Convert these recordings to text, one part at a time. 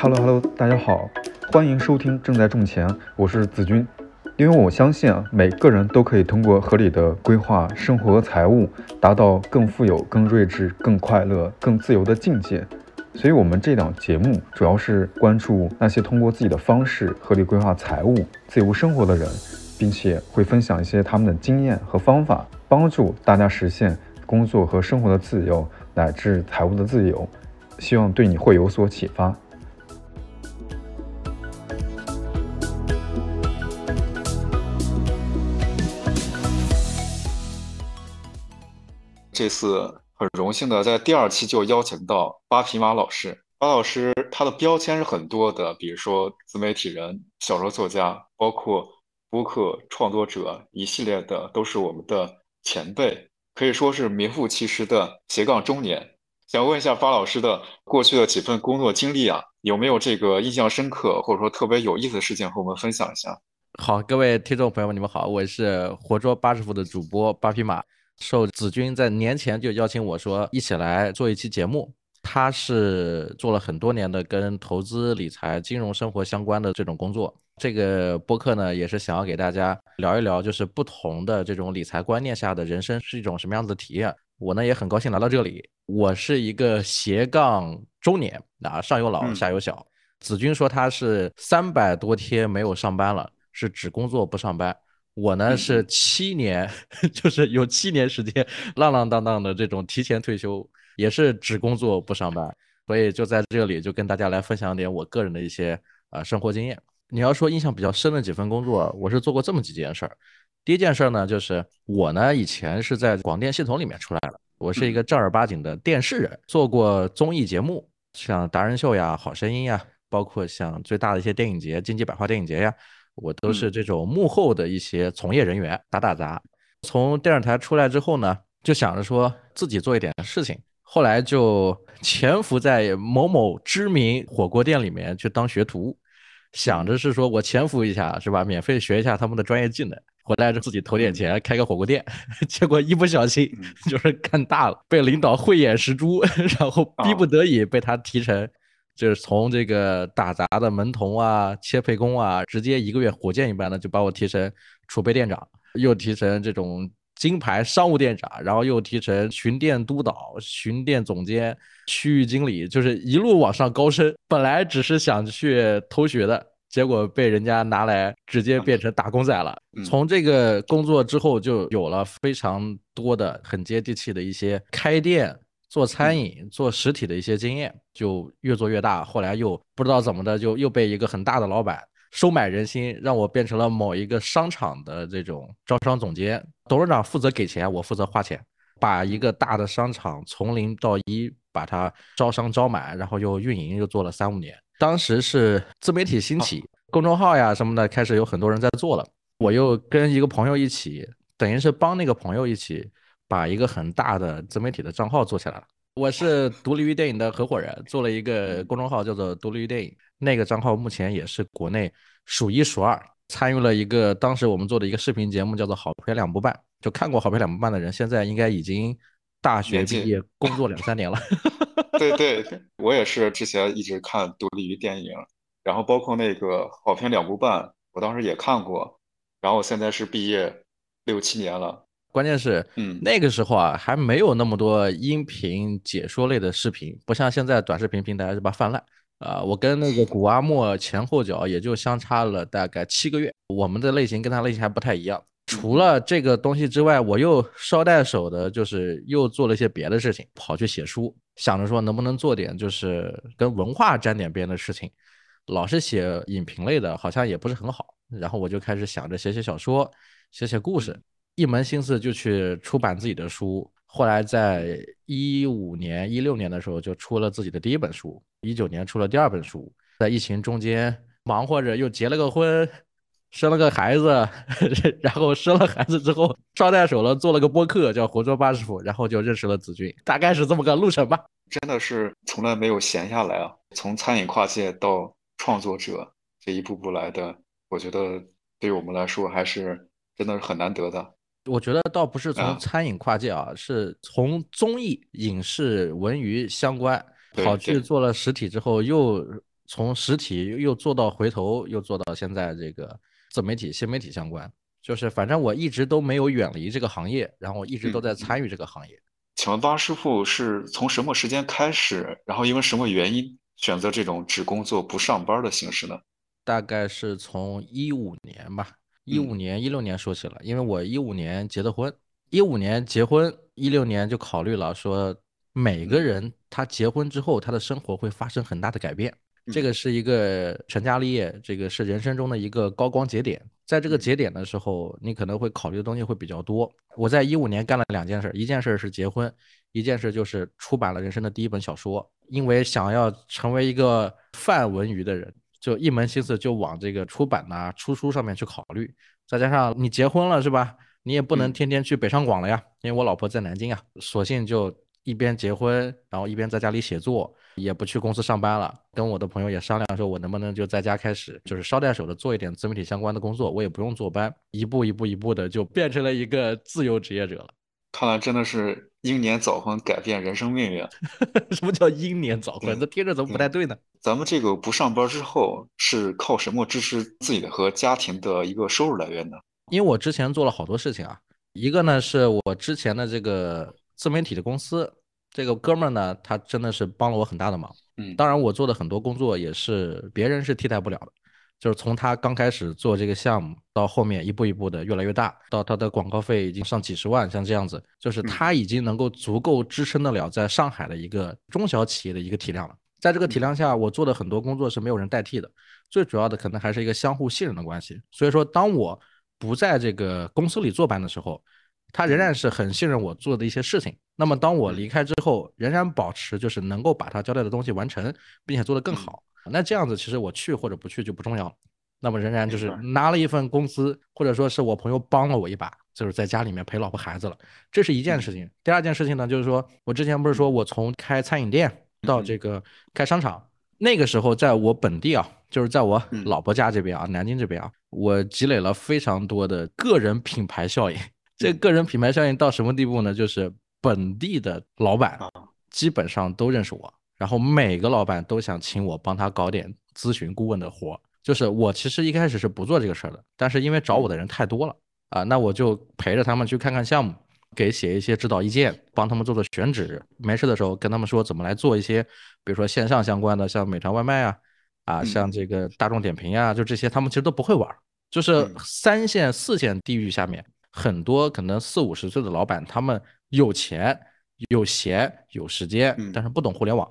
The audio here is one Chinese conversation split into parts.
Hello Hello，大家好，欢迎收听正在种钱，我是子君。因为我相信啊，每个人都可以通过合理的规划生活和财务，达到更富有、更睿智、更快乐、更自由的境界。所以，我们这档节目主要是关注那些通过自己的方式合理规划财务、自由生活的人，并且会分享一些他们的经验和方法，帮助大家实现工作和生活的自由乃至财务的自由。希望对你会有所启发。这次很荣幸的在第二期就邀请到八匹马老师。八老师他的标签是很多的，比如说自媒体人、小说作家，包括播客创作者，一系列的都是我们的前辈，可以说是名副其实的斜杠中年。想问一下八老师的过去的几份工作经历啊，有没有这个印象深刻或者说特别有意思的事情和我们分享一下？好，各位听众朋友们，你们好，我是活捉八十副的主播八匹马。受子君在年前就邀请我说一起来做一期节目，他是做了很多年的跟投资理财、金融生活相关的这种工作。这个播客呢，也是想要给大家聊一聊，就是不同的这种理财观念下的人生是一种什么样子的体验。我呢也很高兴来到这里。我是一个斜杠中年啊，上有老下有小。子君说他是三百多天没有上班了，是只工作不上班。我呢是七年，就是有七年时间浪浪荡荡的这种提前退休，也是只工作不上班，所以就在这里就跟大家来分享点我个人的一些啊生活经验。你要说印象比较深的几份工作，我是做过这么几件事儿。第一件事儿呢，就是我呢以前是在广电系统里面出来的，我是一个正儿八经的电视人，做过综艺节目，像达人秀呀、好声音呀，包括像最大的一些电影节、金鸡百花电影节呀。我都是这种幕后的一些从业人员，打打杂。从电视台出来之后呢，就想着说自己做一点事情。后来就 潜伏在某某知名火锅店里面去当学徒，想着是说我潜伏一下，是吧？免费学一下他们的专业技能，回来就自己投点钱开个火锅店。结果一不小心就是干大了，被领导慧眼识珠，然后逼不得已被他提成。就是从这个打杂的门童啊、切配工啊，直接一个月火箭一般的就把我提成储备店长，又提成这种金牌商务店长，然后又提成巡店督导、巡店总监、区域经理，就是一路往上高升。本来只是想去偷学的，结果被人家拿来直接变成打工仔了。从这个工作之后，就有了非常多的很接地气的一些开店。做餐饮、做实体的一些经验，就越做越大。后来又不知道怎么的，就又被一个很大的老板收买人心，让我变成了某一个商场的这种招商总监。董事长负责给钱，我负责花钱，把一个大的商场从零到一把它招商招满，然后又运营，又做了三五年。当时是自媒体兴起，公众号呀什么的开始有很多人在做了。我又跟一个朋友一起，等于是帮那个朋友一起。把一个很大的自媒体的账号做起来了。我是独立于电影的合伙人，做了一个公众号叫做独立于电影。那个账号目前也是国内数一数二。参与了一个当时我们做的一个视频节目，叫做《好片两不半》。就看过《好片两不半》的人，现在应该已经大学毕业，工作两三年了。对对，我也是之前一直看独立于电影，然后包括那个《好片两不半》，我当时也看过。然后我现在是毕业六七年了。关键是，嗯，那个时候啊，还没有那么多音频解说类的视频，不像现在短视频平台是吧泛滥啊。我跟那个古阿莫前后脚也就相差了大概七个月，我们的类型跟他类型还不太一样。除了这个东西之外，我又捎带手的，就是又做了一些别的事情，跑去写书，想着说能不能做点就是跟文化沾点边的事情。老是写影评类的，好像也不是很好。然后我就开始想着写写小说，写写故事。一门心思就去出版自己的书，后来在一五年、一六年的时候就出了自己的第一本书，一九年出了第二本书。在疫情中间忙活着，又结了个婚，生了个孩子，然后生了孩子之后捎带手了做了个播客叫活捉八师傅，然后就认识了子君，大概是这么个路程吧。真的是从来没有闲下来啊！从餐饮跨界到创作者，这一步步来的，我觉得对于我们来说还是真的是很难得的。我觉得倒不是从啊餐饮跨界啊，是从综艺、影视、文娱相关对跑去做了实体之后，又从实体又做到回头，又做到现在这个自媒体、新媒体相关。就是反正我一直都没有远离这个行业，然后我一直都在参与这个行业。请问八师傅是从什么时间开始，然后因为什么原因选择这种只工作不上班的形式呢？大概是从一五年吧，一五嗯年、一六年说起了，因为我一五年结的婚，一五年结婚，一六年就考虑了说，每个嗯人他结婚之后，他的生活会发生很大的改变，这嗯个是一个成家立业，这个是人生中的一个高光节点。在这个嗯节点的时候，你可能会考虑的东西会比较多。我在一五年干了两件事，一件事是结婚，一件事就是出版了人生的第一本小说。因为想要成为一个泛文娱的人，就一门心思就往这个出版呐、出书上面去考虑。再加上你结婚了是吧？你也不能嗯天天去北上广了呀，因为我老婆在南京啊，索性就一边结婚，然后一边在家里写作，也不去公司上班了。跟我的朋友也商量说，我能不能就在家开始，就是捎带手的做一点自媒体相关的工作，我也不用坐班，一步一步一步的就变成了一个自由职业者了。看来真的是英年早婚改变人生命运。什么叫英年早婚？这听着怎么不太对呢？咱们这个不上班之后是靠什么支持自己的和家庭的一个收入来源呢？因为我之前做了好多事情啊，一个呢是我之前的这个自媒体的公司，这个哥们儿呢，他真的是帮了我很大的忙。嗯，当然，我做的很多工作也是别人是替代不了的，就是从他刚开始做这个项目到后面一步一步的越来越大，到他的广告费已经上几十万，像这样子，就是他已经能够足够支撑得了在上海的一个中小企业的一个体量了。在这个体量下，我做的很多工作是没有人代替的，最主要的可能还是一个相互信任的关系。所以说，当我不在这个公司里坐班的时候，他仍然是很信任我做的一些事情。那么当我离开之后，仍然保持就是能够把他交代的东西完成，并且做得更好。那这样子，其实我去或者不去就不重要了。那么仍然就是拿了一份工资，或者说是我朋友帮了我一把，就是在家里面陪老婆孩子了，这是一件事情。第二件事情呢，就是说我之前不是说我从开餐饮店到这个开商场，那个时候在我本地啊，就是在我嗯老婆家这边啊，南京这边啊，我积累了非常多的个人品牌效应。这个人品牌效应到什么地步呢？就是本地的老板啊基本上都认识我，然后每个老板都想请我帮他搞点咨询顾问的活儿。就是我其实一开始是不做这个事儿的，但是因为找我的人太多了啊，那我就陪着他们去看看项目，给写一些指导意见，帮他们做做选址。没事的时候跟他们说怎么来做一些，比如说线上相关的，像美团外卖啊，啊，嗯像这个大众点评呀、就这些他们其实都不会玩儿。就是嗯三线、四线地域下面，很多可能四五十岁的老板，他们有钱、有闲、有时间嗯，但是不懂互联网。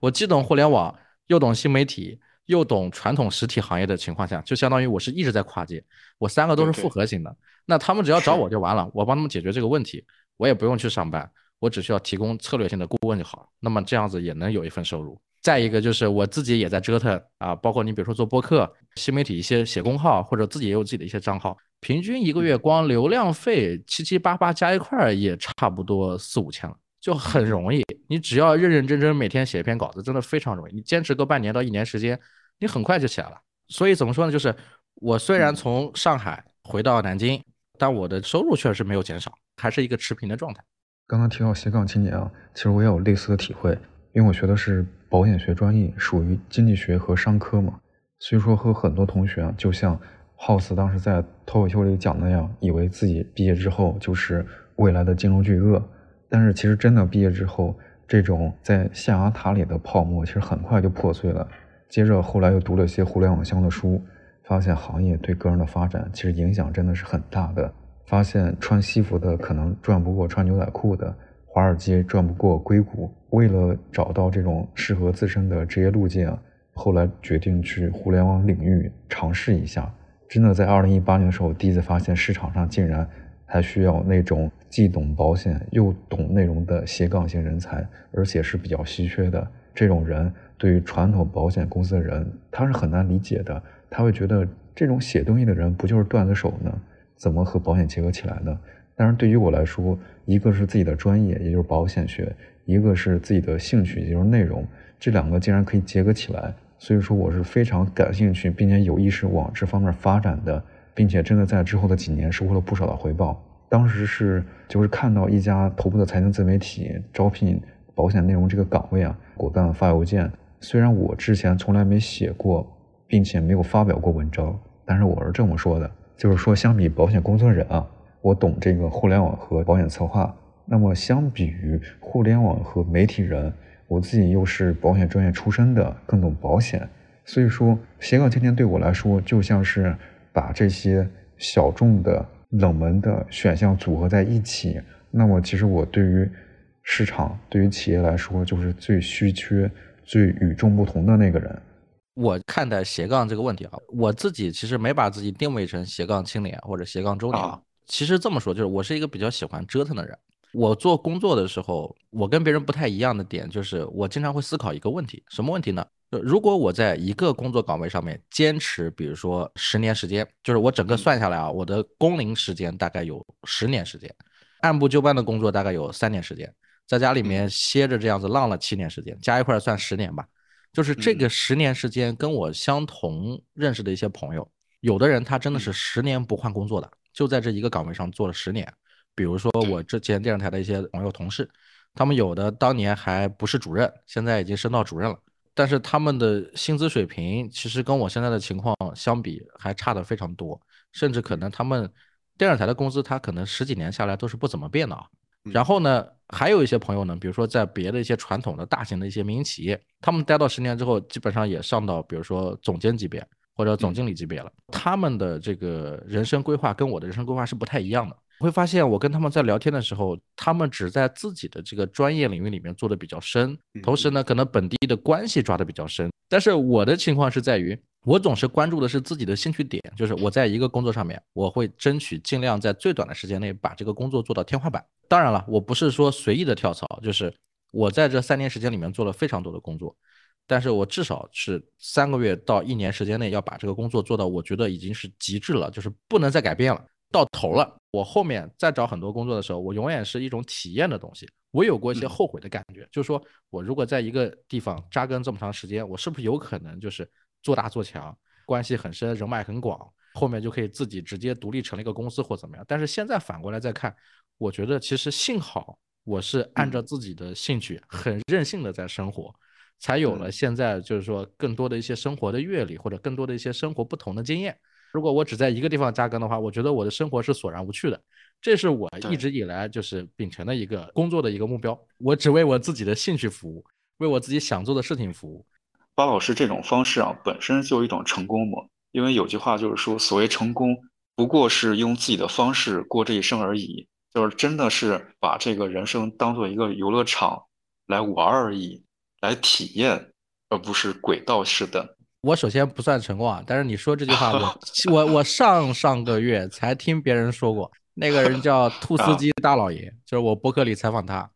我既懂互联网，又懂新媒体，又懂传统实体行业的情况下，就相当于我是一直在跨界，我三个都是复合型的。那他们只要找我就完了，我帮他们解决这个问题，我也不用去上班，我只需要提供策略性的顾问就好了。那么这样子也能有一份收入。再一个就是我自己也在折腾啊，包括你比如说做播客、新媒体一些写公号，或者自己也有自己的一些账号，平均一个月光流量费七七八八加一块儿也差不多四五千了，就很容易。你只要认认真真每天写一篇稿子，真的非常容易。你坚持个半年到一年时间，你很快就起来了。所以怎么说呢？就是我虽然嗯从上海回到南京，但我的收入确实没有减少，还是一个持平的状态。刚刚提到斜杠青年啊，其实我也有类似的体会，因为我学的是保险学专业，属于经济学和商科嘛，所以说和很多同学啊，就像 House 当时在脱口秀里讲的那样，以为自己毕业之后就是未来的金融巨鳄，但是其实真的毕业之后，这种在象牙塔里的泡沫其实很快就破碎了。接着后来又读了一些互联网相关的书，发现行业对个人的发展其实影响真的是很大的。发现穿西服的可能赚不过穿牛仔裤的，华尔街赚不过硅谷。为了找到这种适合自身的职业路径，后来决定去互联网领域尝试一下。真的在二零一八年的时候，第一次发现市场上竟然还需要那种既懂保险又懂内容的斜杠型人才，而且是比较稀缺的。这种人对于传统保险公司的人，他是很难理解的。他会觉得这种写东西的人不就是段子手呢？怎么和保险结合起来呢？但是对于我来说，一个是自己的专业，也就是保险学；一个是自己的兴趣，也就是内容。这两个竟然可以结合起来，所以说我是非常感兴趣，并且有意识往这方面发展的，并且真的在之后的几年收获了不少的回报。当时是就是看到一家头部的财经自媒体招聘保险内容这个岗位啊，果断发邮件。虽然我之前从来没写过，并且没有发表过文章，但是我是这么说的，就是说相比保险工作人啊，我懂这个互联网和保险策划。那么相比于互联网和媒体人。我自己又是保险专业出身的，更懂保险，所以说斜杠青年对我来说就像是把这些小众的、冷门的选项组合在一起。那么其实我对于市场、对于企业来说，就是最稀缺、最与众不同的那个人。我看待斜杠这个问题啊，我自己其实没把自己定位成斜杠青年或者斜杠中年。其实这么说，就是我是一个比较喜欢折腾的人。我做工作的时候，我跟别人不太一样的点就是，我经常会思考一个问题，什么问题呢？就如果我在一个工作岗位上面坚持，比如说十年时间，就是我整个算下来啊，我的工龄时间大概有十年时间，按部就班的工作大概有三年时间，在家里面歇着这样子浪了七年时间，加一块算十年吧。就是这个十年时间，跟我相同认识的一些朋友，有的人他真的是十年不换工作的，就在这一个岗位上做了十年。比如说我之前电视台的一些朋友同事，他们有的当年还不是主任，现在已经升到主任了，但是他们的薪资水平其实跟我现在的情况相比还差的非常多，甚至可能他们电视台的工资他可能十几年下来都是不怎么变的啊。然后呢，还有一些朋友呢，比如说在别的一些传统的大型的一些民营企业，他们待到十年之后，基本上也上到比如说总监级别或者总经理级别了，他们的这个人生规划跟我的人生规划是不太一样的。会发现，我跟他们在聊天的时候，他们只在自己的这个专业领域里面做的比较深，同时呢，可能本地的关系抓的比较深。但是我的情况是在于，我总是关注的是自己的兴趣点，就是我在一个工作上面，我会争取尽量在最短的时间内把这个工作做到天花板。当然了，我不是说随意的跳槽，就是我在这三年时间里面做了非常多的工作，但是我至少是三个月到一年时间内要把这个工作做到，我觉得已经是极致了，就是不能再改变了。到头了，我后面再找很多工作的时候，我永远是一种体验的东西。我有过一些后悔的感觉，就是说我如果在一个地方扎根这么长时间，我是不是有可能就是做大做强，关系很深，人脉很广，后面就可以自己直接独立成立一个公司或怎么样？但是现在反过来再看，我觉得其实幸好我是按照自己的兴趣很任性的在生活，才有了现在就是说更多的一些生活的阅历或者更多的一些生活不同的经验。如果我只在一个地方扎根的话，我觉得我的生活是索然无趣的。这是我一直以来就是秉承的一个工作的一个目标。我只为我自己的兴趣服务，为我自己想做的事情服务。巴老师这种方式啊，本身就有一种成功嘛。因为有句话就是说，所谓成功，不过是用自己的方式过这一生而已。就是真的是把这个人生当做一个游乐场来玩而已，来体验，而不是轨道式的。我首先不算成功啊，但是你说这句话，我我我上上个月才听别人说过，那个人叫兔司机大老爷，就是我博客里采访他，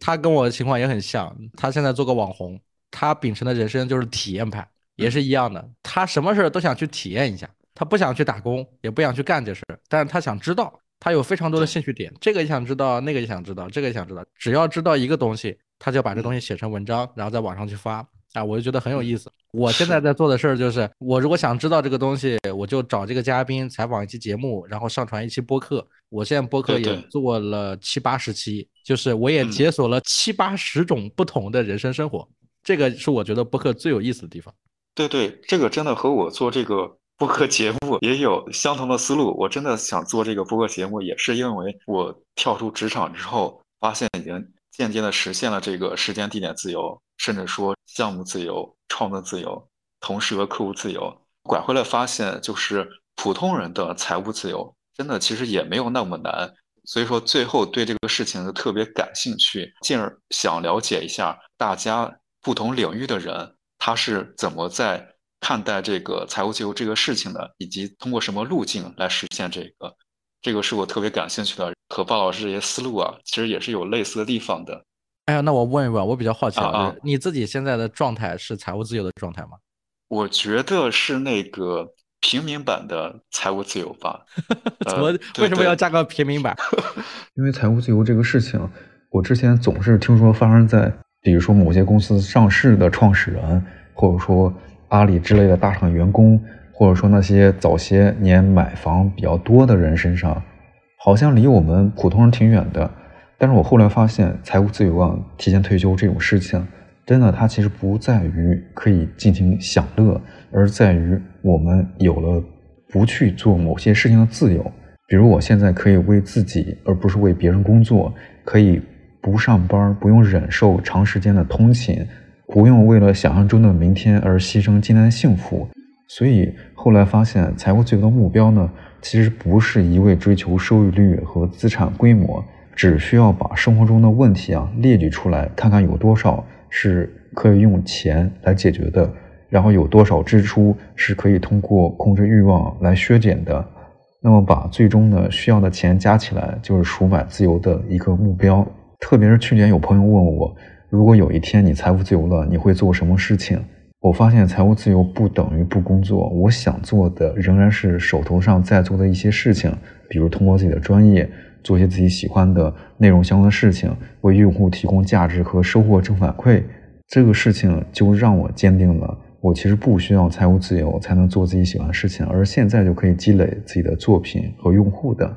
他跟我的情况也很像，他现在做个网红，他秉承的人生就是体验派，也是一样的，他什么事都想去体验一下，他不想去打工，也不想去干这事，但是他想知道，他有非常多的兴趣点，这个也想知道，那个也想知道，这个也想知道，只要知道一个东西，他就把这东西写成文章，然后在网上去发。啊，我就觉得很有意思。我现在在做的事儿就是，我如果想知道这个东西，我就找这个嘉宾采访一期节目，然后上传一期播客。我现在播客也做了七八十期，就是我也解锁了七八十种不同的人生生活。这个是我觉得播客最有意思的地方。对对，这个真的和我做这个播客节目也有相同的思路。我真的想做这个播客节目，也是因为我跳出职场之后，发现已经渐渐的实现了这个时间地点自由。甚至说项目自由、创作自由、同事和客户自由，拐回来发现，就是普通人的财务自由，真的其实也没有那么难。所以说，最后对这个事情就特别感兴趣，进而想了解一下大家不同领域的人，他是怎么在看待这个财务自由这个事情的，以及通过什么路径来实现这个。这个是我特别感兴趣的，和鲍老师这些思路啊，其实也是有类似的地方的。哎呀，那我问一问，我比较好奇啊，你自己现在的状态是财务自由的状态吗？我觉得是那个平民版的财务自由吧。怎么？为什么要加个平民版？因为财务自由这个事情，我之前总是听说发生在，比如说某些公司上市的创始人，或者说阿里之类的大厂员工，或者说那些早些年买房比较多的人身上，好像离我们普通人挺远的。但是我后来发现，财务自由啊，提前退休这种事情，真的它其实不在于可以尽情享乐，而在于我们有了不去做某些事情的自由。比如我现在可以为自己，而不是为别人工作，可以不上班，不用忍受长时间的通勤，不用为了想象中的明天而牺牲今天的幸福。所以后来发现，财务自由的目标呢，其实不是一味追求收益率和资产规模。只需要把生活中的问题啊列举出来，看看有多少是可以用钱来解决的，然后有多少支出是可以通过控制欲望来削减的。那么把最终呢需要的钱加起来，就是赎买自由的一个目标。特别是去年有朋友问我，如果有一天你财务自由了，你会做什么事情？我发现财务自由不等于不工作，我想做的仍然是手头上在做的一些事情，比如通过自己的专业。做些自己喜欢的内容相关的事情，为用户提供价值和收获正反馈，这个事情就让我坚定了，我其实不需要财务自由才能做自己喜欢的事情，而现在就可以积累自己的作品和用户的。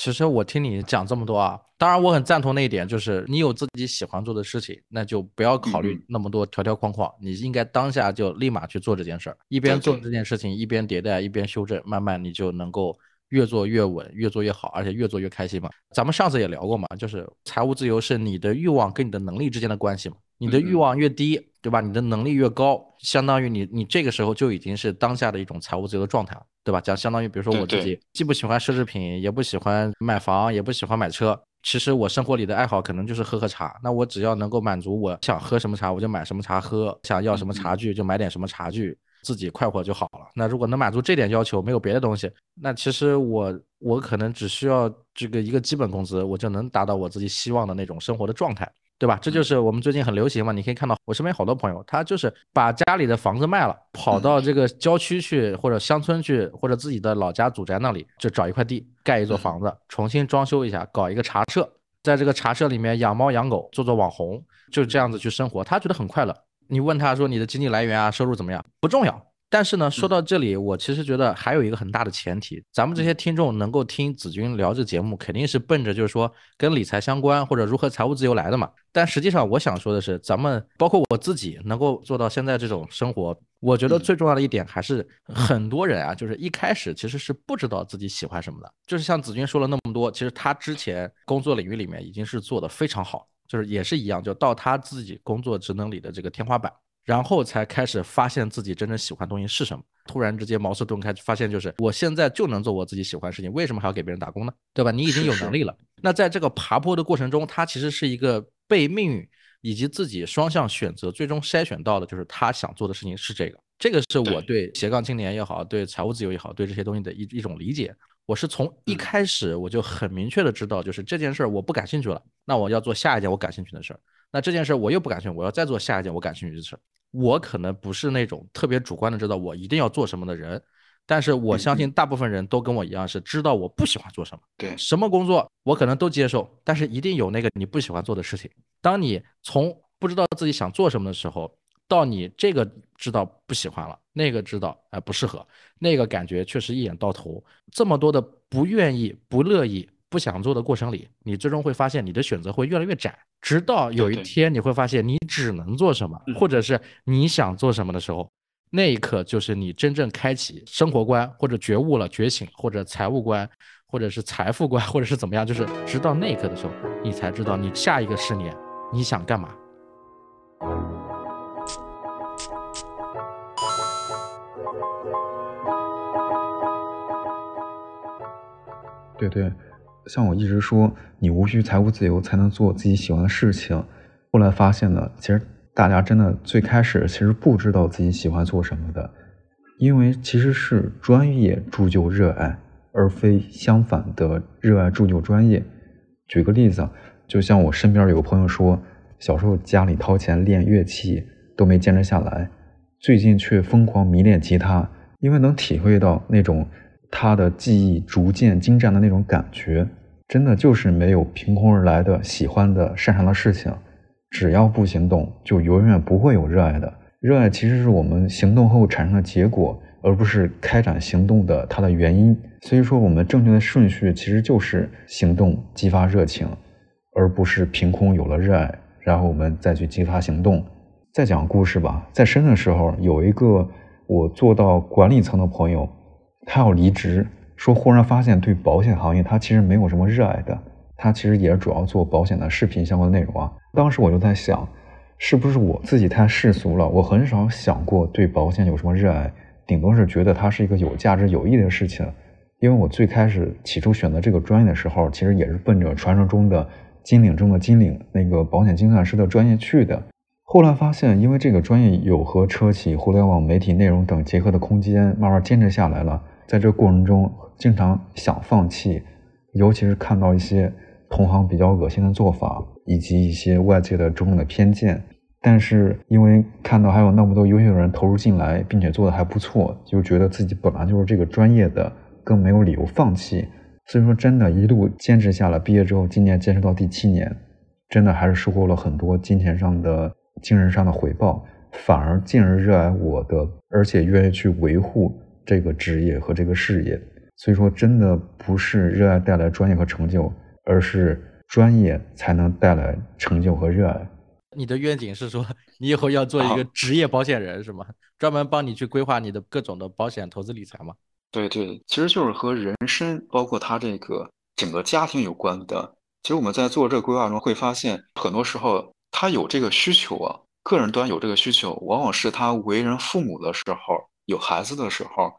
其实我听你讲这么多啊，当然我很赞同那一点，就是你有自己喜欢做的事情，那就不要考虑那么多条条框框，你应该当下就立马去做这件事儿，一边做这件事情，一边迭代，一边修正，慢慢你就能够。越做越稳，越做越好，而且越做越开心嘛。咱们上次也聊过嘛，就是财务自由是你的欲望跟你的能力之间的关系嘛。你的欲望越低，对吧？你的能力越高，相当于你你这个时候就已经是当下的一种财务自由的状态了，对吧？讲相当于，比如说我自己既不喜欢奢侈品，也不喜欢买房，也不喜欢买车。其实我生活里的爱好可能就是喝喝茶。那我只要能够满足我想喝什么茶，我就买什么茶喝；想要什么茶具，就买点什么茶具。自己快活就好了。那如果能满足这点要求，没有别的东西，那其实我我可能只需要这个一个基本工资，我就能达到我自己希望的那种生活的状态，对吧？这就是我们最近很流行嘛。你可以看到我身边好多朋友，他就是把家里的房子卖了，跑到这个郊区去，或者乡村去，或者自己的老家祖宅那里，就找一块地盖一座房子，重新装修一下，搞一个茶社，在这个茶社里面养猫养狗，做做网红，就这样子去生活，他觉得很快乐。你问他说你的经济来源啊，收入怎么样？不重要。但是呢，说到这里，我其实觉得还有一个很大的前提，咱们这些听众能够听子君聊这节目，肯定是奔着就是说跟理财相关或者如何财务自由来的嘛。但实际上，我想说的是，咱们包括我自己能够做到现在这种生活，我觉得最重要的一点还是很多人啊，就是一开始其实是不知道自己喜欢什么的。就是像子君说了那么多，其实他之前工作领域里面已经是做的非常好，就是也是一样，就到他自己工作职能里的这个天花板。然后才开始发现自己真正喜欢东西是什么。突然之间茅塞顿开，发现就是我现在就能做我自己喜欢的事情，为什么还要给别人打工呢？对吧？你已经有能力了。那在这个爬坡的过程中，他其实是一个被命运以及自己双向选择最终筛选到的，就是他想做的事情是这个。这个是我对斜杠青年也好，对财务自由也好，对这些东西的一一种理解。我是从一开始我就很明确的知道，就是这件事儿我不感兴趣了，那我要做下一件我感兴趣的事儿。那这件事我又不感兴趣，我要再做下一件我感兴趣的事。我可能不是那种特别主观的知道我一定要做什么的人，但是我相信大部分人都跟我一样是知道我不喜欢做什么。对，什么工作我可能都接受，但是一定有那个你不喜欢做的事情。当你从不知道自己想做什么的时候，到你这个知道不喜欢了，那个知道哎不适合，那个感觉确实一眼到头，这么多的不愿意、不乐意。不想做的过程里，你最终会发现你的选择会越来越窄，直到有一天你会发现你只能做什么，或者是你想做什么的时候，那一刻就是你真正开启生活观或者觉悟了、觉醒，或者财务观，或者是财富观，或者是怎么样，就是直到那一刻的时候，你才知道你下一个十年你想干嘛。对对。像我一直说，你无需财务自由才能做自己喜欢的事情。后来发现呢，其实大家真的最开始其实不知道自己喜欢做什么的，因为其实是专业铸就热爱，而非相反的热爱铸就专业。举个例子，就像我身边有个朋友说，小时候家里掏钱练乐器都没坚持下来，最近却疯狂迷恋吉他，因为能体会到那种。他的技艺逐渐精湛的那种感觉，真的就是没有凭空而来的喜欢的、擅长的事情。只要不行动，就永远不会有热爱的。热爱其实是我们行动后产生的结果，而不是开展行动的它的原因。所以说，我们正确的顺序其实就是行动激发热情，而不是凭空有了热爱，然后我们再去激发行动。再讲故事吧，在深圳的时候，有一个我做到管理层的朋友，他要离职，说忽然发现对保险行业他其实没有什么热爱的，他其实也主要做保险的视频相关的内容啊。当时我就在想。是不是我自己太世俗了？我很少想过对保险有什么热爱，顶多是觉得它是一个有价值、有意义的事情。因为我最开始起初选择这个专业的时候，其实也是奔着传说中的金领中的金领那个保险精算师的专业去的。后来发现，因为这个专业有和车企、互联网媒体内容等结合的空间，慢慢坚持下来了。在这过程中，经常想放弃，尤其是看到一些同行比较恶心的做法。以及一些外界的种种的偏见，但是因为看到还有那么多优秀的人投入进来，并且做的还不错，就觉得自己本来就是这个专业的，更没有理由放弃。所以说，真的，一路坚持下来，毕业之后，今年坚持到第七年，真的还是收获了很多金钱上的、精神上的回报，反而进而热爱我的，而且愿意去维护这个职业和这个事业。所以说，真的不是热爱带来专业和成就，而是。专业才能带来成就和热爱。你的愿景是说，你以后要做一个职业保险人是吗？专门帮你去规划你的各种的保险投资理财吗？对对，其实就是和人生，包括他这个整个家庭有关的。其实我们在做这个规划中会发现，很多时候他有这个需求啊，个人端有这个需求，往往是他为人父母的时候，有孩子的时候。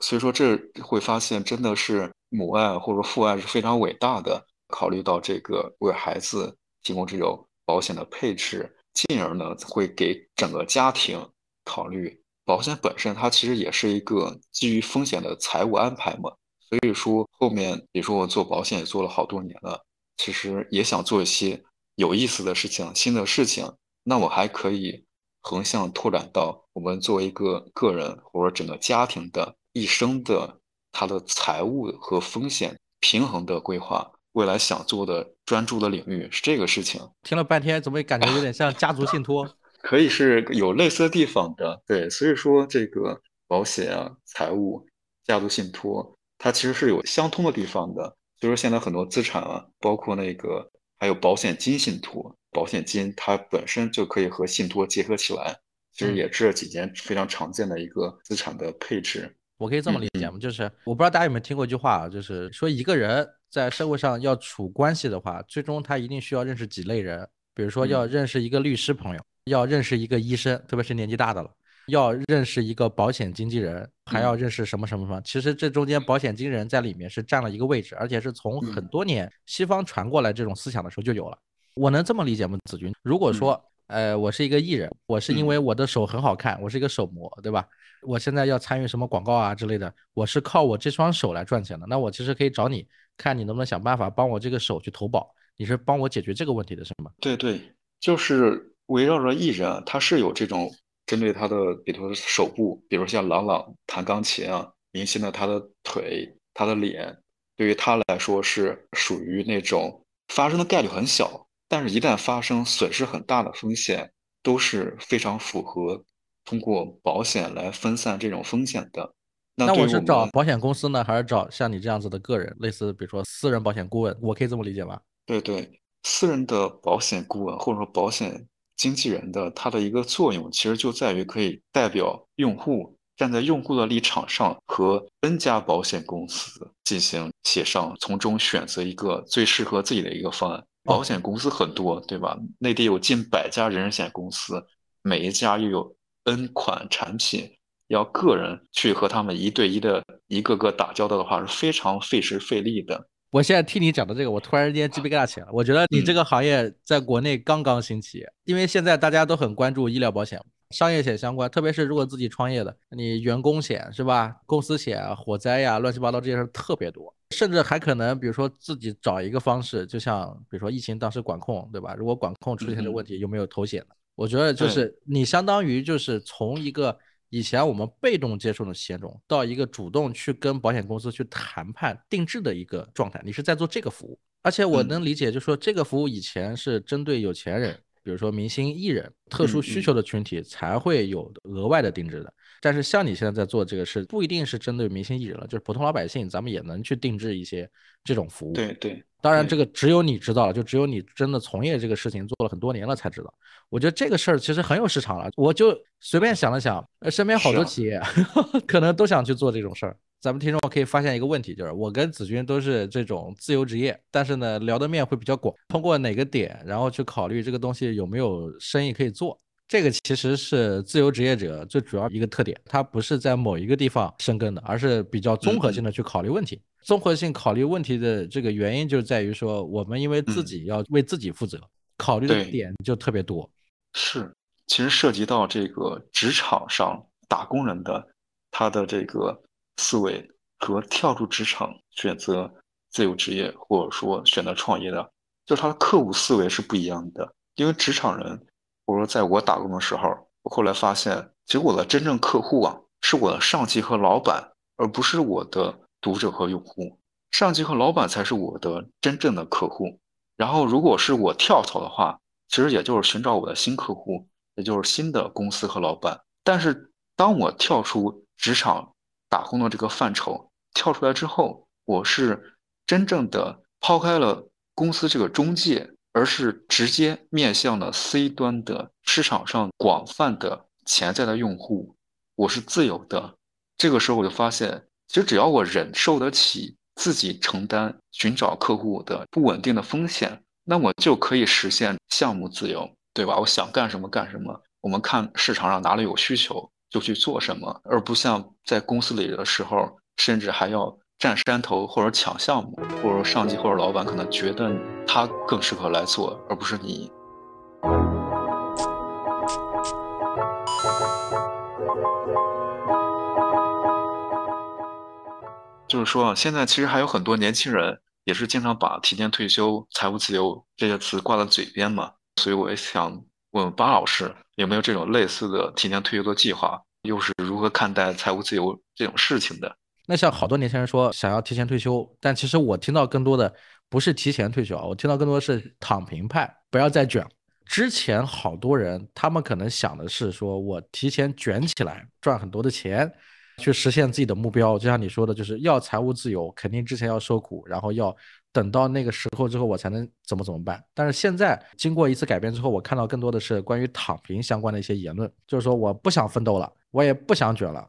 所以说，这会发现真的是母爱或者父爱是非常伟大的。考虑到这个为孩子提供这种保险的配置，进而呢会给整个家庭考虑保险本身，它其实也是一个基于风险的财务安排嘛。所以说后面，比如说我做保险也做了好多年了，其实也想做一些有意思的事情、新的事情。那我还可以横向拓展到我们作为一个个人或者整个家庭的一生的他的财务和风险平衡的规划。未来想做的专注的领域是这个事情。听了半天，怎么感觉有点像家族信托？可以是有类似的地方的，对。所以说，这个保险啊、财务、家族信托，它其实是有相通的地方的。所以说，现在很多资产啊，包括那个还有保险金信托，保险金它本身就可以和信托结合起来，其实也这几年非常常见的一个资产的配置。我可以这么理解吗？就是我不知道大家有没有听过一句话啊，就是说一个人在社会上要处关系的话，最终他一定需要认识几类人，比如说要认识一个律师朋友，要认识一个医生，特别是年纪大的了，要认识一个保险经纪人，还要认识什么什么什么。其实这中间保险经纪人在里面是占了一个位置，而且是从很多年西方传过来这种思想的时候就有了。我能这么理解吗？子君，如果说。呃，我是一个艺人，我是因为我的手很好看，我是一个手模，对吧？我现在要参与什么广告啊之类的，我是靠我这双手来赚钱的。那我其实可以找你，看你能不能想办法帮我这个手去投保，你是帮我解决这个问题的，是吗？对对，就是围绕着艺人，他是有这种针对他的，比如说手部，比如像郎朗弹钢琴啊，明星的他的腿、他的脸，对于他来说是属于那种发生的概率很小。但是，一旦发生损失很大的风险，都是非常符合通过保险来分散这种风险的。那我是找保险公司呢，还是找像你这样子的个人，类似比如说私人保险顾问？我可以这么理解吧？对对，私人的保险顾问或者说保险经纪人的，它的一个作用其实就在于可以代表用户，站在用户的立场上，和 N 家保险公司进行协商，从中选择一个最适合自己的一个方案。保险公司很多，对吧？内地有近百家人身险公司，每一家又有 N 款产品，要个人去和他们一对一的一个个打交道的话，是非常费时费力的。我现在听你讲的这个，我突然间鸡皮疙瘩起来了。我觉得你这个行业在国内刚刚兴起，因为现在大家都很关注医疗保险、商业险相关，特别是如果自己创业的，你员工险是吧？公司险、火灾呀，乱七八糟这些事特别多。甚至还可能，比如说自己找一个方式，就像比如说疫情当时管控，对吧？如果管控出现的问题，有没有投险的？我觉得就是你相当于就是从一个以前我们被动接受的险种，到一个主动去跟保险公司去谈判定制的一个状态，你是在做这个服务。而且我能理解，就是说这个服务以前是针对有钱人，比如说明星艺人、特殊需求的群体才会有额外的定制的。但是像你现在在做这个事，不一定是针对明星艺人了，就是普通老百姓，咱们也能去定制一些这种服务。对对，当然这个只有你知道了，就只有你真的从业这个事情做了很多年了才知道。我觉得这个事儿其实很有市场了，我就随便想了想，身边好多企业 可能都想去做这种事儿。咱们听众可以发现一个问题，就是我跟子君都是这种自由职业，但是呢聊的面会比较广，通过哪个点，然后去考虑这个东西有没有生意可以做。这个其实是自由职业者最主要一个特点，它不是在某一个地方生根的，而是比较综合性的去考虑问题。综合性考虑问题的这个原因就在于说，我们因为自己要为自己负责，考虑的点就特别多。是，其实涉及到这个职场上打工人的他的这个思维和跳出职场选择自由职业或者说选择创业的，就是他的客户思维是不一样的，因为职场人。我说，在我打工的时候，我后来发现，其实我的真正客户啊，是我的上级和老板，而不是我的读者和用户。上级和老板才是我的真正的客户。然后，如果是我跳槽的话，其实也就是寻找我的新客户，也就是新的公司和老板。但是，当我跳出职场打工的这个范畴，跳出来之后，我是真正的抛开了公司这个中介。而是直接面向了 C 端的市场上广泛的潜在的用户，我是自由的。这个时候我就发现，其实只要我忍受得起自己承担寻找客户的不稳定的风险，那我就可以实现项目自由，对吧？我想干什么干什么。我们看市场上哪里有需求就去做什么，而不像在公司里的时候，甚至还要。占山头或者抢项目，或者上级或者老板可能觉得他更适合来做，而不是你。就是说，现在其实还有很多年轻人也是经常把提前退休、财务自由这些词挂在嘴边嘛，所以我也想问问巴老师，有没有这种类似的提前退休的计划？又是如何看待财务自由这种事情的？那像好多年轻人说想要提前退休，但其实我听到更多的不是提前退休啊，我听到更多的是躺平派，不要再卷。之前好多人他们可能想的是说我提前卷起来赚很多的钱，去实现自己的目标。就像你说的，就是要财务自由，肯定之前要受苦，然后要等到那个时候之后我才能怎么怎么办。但是现在经过一次改变之后，我看到更多的是关于躺平相关的一些言论，就是说我不想奋斗了，我也不想卷了，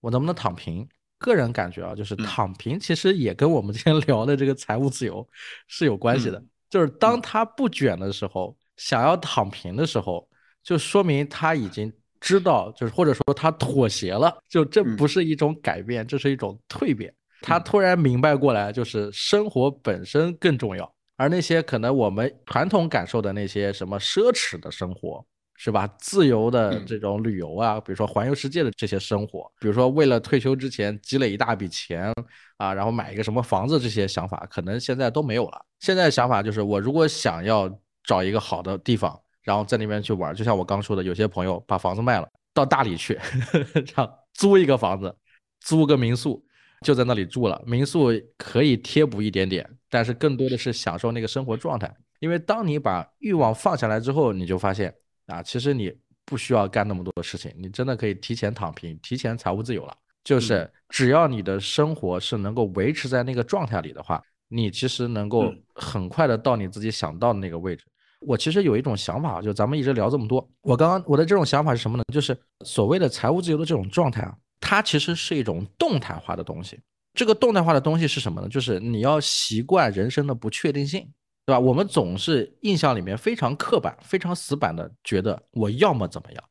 我能不能躺平？个人感觉啊，就是躺平其实也跟我们 今天聊的这个财务自由是有关系的。就是当他不卷的时候，想要躺平的时候，就说明他已经知道，就是或者说他妥协了。就这不是一种改变，这是一种蜕变。他突然明白过来，就是生活本身更重要，而那些可能我们传统感受的那些什么奢侈的生活。是吧？自由的这种旅游啊，比如说环游世界的这些生活，比如说为了退休之前积累一大笔钱啊，然后买一个什么房子，这些想法可能现在都没有了。现在想法就是，我如果想要找一个好的地方，然后在那边去玩，就像我刚说的，有些朋友把房子卖了，到大理去，这样租一个房子，租个民宿，就在那里住了。民宿可以贴补一点点，但是更多的是享受那个生活状态。因为当你把欲望放下来之后，你就发现。啊，其实你不需要干那么多的事情，你真的可以提前躺平，提前财务自由了。就是只要你的生活是能够维持在那个状态里的话，你其实能够很快的到你自己想到的那个位置。我其实有一种想法，就咱们一直聊这么多，我刚刚我的这种想法是什么呢？就是所谓的财务自由的这种状态啊，它其实是一种动态化的东西。这个动态化的东西是什么呢？就是你要习惯人生的不确定性。对吧？我们总是印象里面非常刻板、非常死板的觉得我要么怎么样，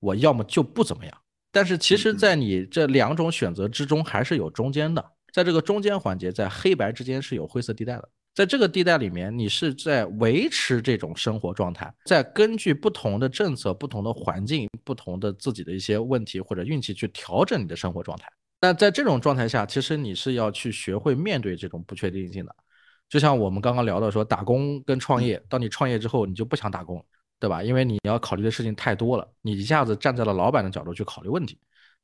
我要么就不怎么样。但是其实，在你这两种选择之中，还是有中间的。在这个中间环节，在黑白之间是有灰色地带的。在这个地带里面，你是在维持这种生活状态，在根据不同的政策、不同的环境、不同的自己的一些问题或者运气去调整你的生活状态。那在这种状态下，其实你是要去学会面对这种不确定性的。就像我们刚刚聊的说，打工跟创业，当你创业之后，你就不想打工，对吧？因为你要考虑的事情太多了，你一下子站在了老板的角度去考虑问题。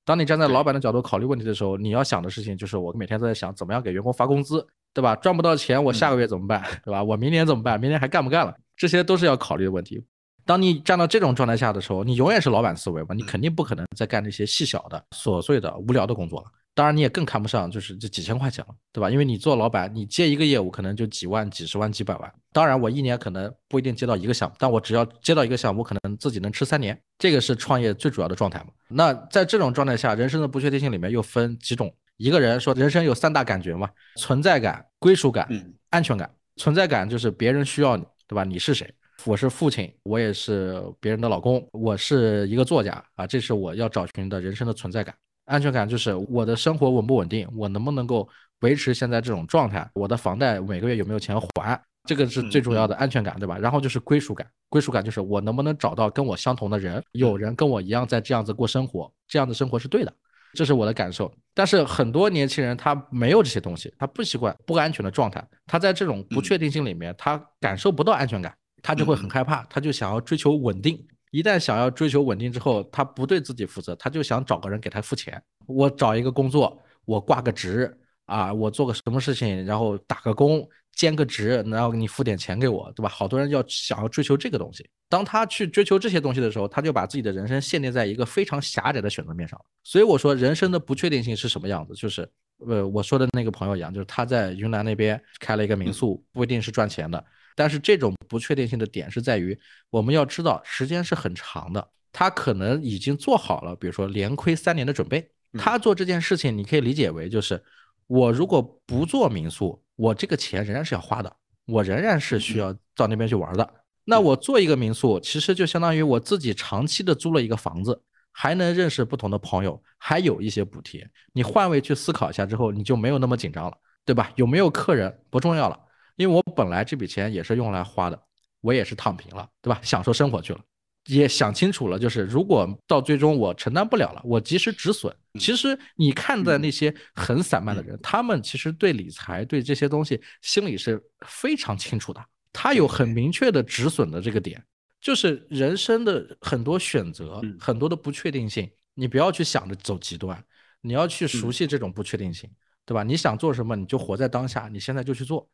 当你站在老板的角度考虑问题的时候，你要想的事情就是我每天都在想怎么样给员工发工资，对吧？赚不到钱，我下个月怎么办，对吧？我明年怎么办？明年还干不干了？这些都是要考虑的问题。当你站到这种状态下的时候，你永远是老板思维嘛，你肯定不可能再干那些细小的、琐碎的、无聊的工作了。当然，你也更看不上就是这几千块钱了，对吧？因为你做老板，你接一个业务可能就几万、几十万、几百万。当然，我一年可能不一定接到一个项目，但我只要接到一个项目，我可能自己能吃三年。这个是创业最主要的状态嘛？那在这种状态下，人生的不确定性里面又分几种。一个人说，人生有三大感觉嘛：存在感、归属感、安全感。存在感就是别人需要你，对吧？你是谁？我是父亲，我也是别人的老公，我是一个作家啊，这是我要找寻的人生的存在感。安全感就是我的生活稳不稳定，我能不能够维持现在这种状态？我的房贷每个月有没有钱还？这个是最重要的安全感，对吧？然后就是归属感，归属感就是我能不能找到跟我相同的人，有人跟我一样在这样子过生活，这样的生活是对的，这是我的感受。但是很多年轻人他没有这些东西，他不习惯不安全的状态，他在这种不确定性里面，他感受不到安全感，他就会很害怕，他就想要追求稳定。一旦想要追求稳定之后，他不对自己负责，他就想找个人给他付钱。我找一个工作，我挂个职啊，我做个什么事情，然后打个工，兼个职，然后你付点钱给我，对吧？好多人要想要追求这个东西。当他去追求这些东西的时候，他就把自己的人生限定在一个非常狭窄的选择面上。所以我说，人生的不确定性是什么样子？就是呃，我说的那个朋友一样，就是他在云南那边开了一个民宿，不一定是赚钱的。但是这种不确定性的点是在于，我们要知道时间是很长的，他可能已经做好了，比如说连亏三年的准备。他做这件事情，你可以理解为就是，我如果不做民宿，我这个钱仍然是要花的，我仍然是需要到那边去玩的。那我做一个民宿，其实就相当于我自己长期的租了一个房子，还能认识不同的朋友，还有一些补贴。你换位去思考一下之后，你就没有那么紧张了，对吧？有没有客人不重要了。因为我本来这笔钱也是用来花的，我也是躺平了，对吧？享受生活去了，也想清楚了，就是如果到最终我承担不了了，我及时止损。其实你看的那些很散漫的人，他们其实对理财、对这些东西心里是非常清楚的，他有很明确的止损的这个点。就是人生的很多选择，很多的不确定性，你不要去想着走极端，你要去熟悉这种不确定性，对吧？你想做什么，你就活在当下，你现在就去做。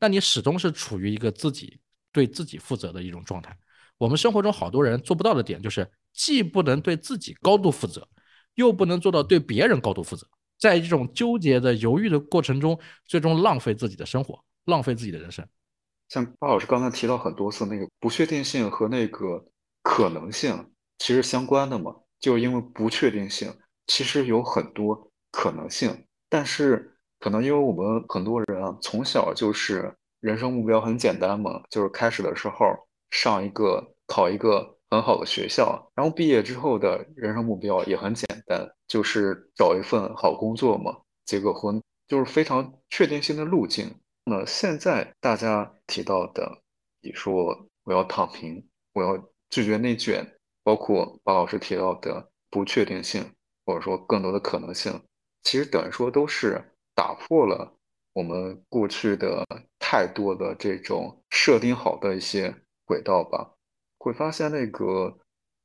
那你始终是处于一个自己对自己负责的一种状态。我们生活中好多人做不到的点，就是既不能对自己高度负责，又不能做到对别人高度负责。在这种纠结的犹豫的过程中，最终浪费自己的生活，浪费自己的人生。像巴老师刚才提到很多次，那个不确定性和那个可能性其实相关的嘛，就是因为不确定性其实有很多可能性，但是。可能因为我们很多人啊，从小就是人生目标很简单嘛，就是开始的时候上一个考一个很好的学校，然后毕业之后的人生目标也很简单，就是找一份好工作嘛，结个婚，就是非常确定性的路径。那现在大家提到的，你说我要躺平，我要拒绝内卷，包括巴老师提到的不确定性，或者说更多的可能性，其实等于说都是。打破了我们过去的太多的这种设定好的一些轨道吧，会发现那个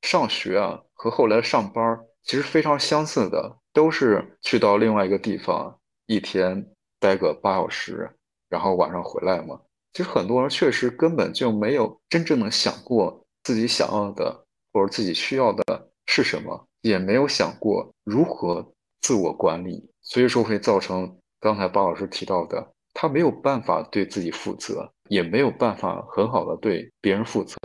上学啊和后来上班其实非常相似的，都是去到另外一个地方，一天待个八小时，然后晚上回来嘛。其实很多人确实根本就没有真正的想过自己想要的或者自己需要的是什么，也没有想过如何自我管理，所以说会造成。刚才巴老师提到的，他没有办法对自己负责，也没有办法很好的对别人负责。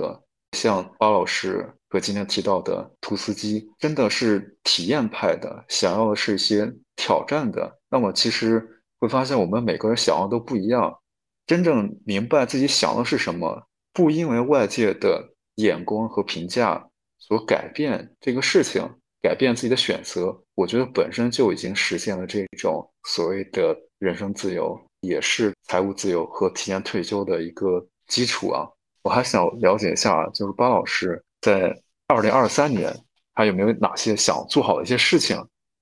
像巴老师和今天提到的图斯基，真的是体验派的，想要的是一些挑战的。那么其实会发现，我们每个人想要都不一样。真正明白自己想的是什么，不因为外界的眼光和评价所改变这个事情。改变自己的选择，我觉得本身就已经实现了这种所谓的人生自由，也是财务自由和提前退休的一个基础啊。我还想了解一下，就是巴老师在二零二三年还有没有哪些想做好的一些事情？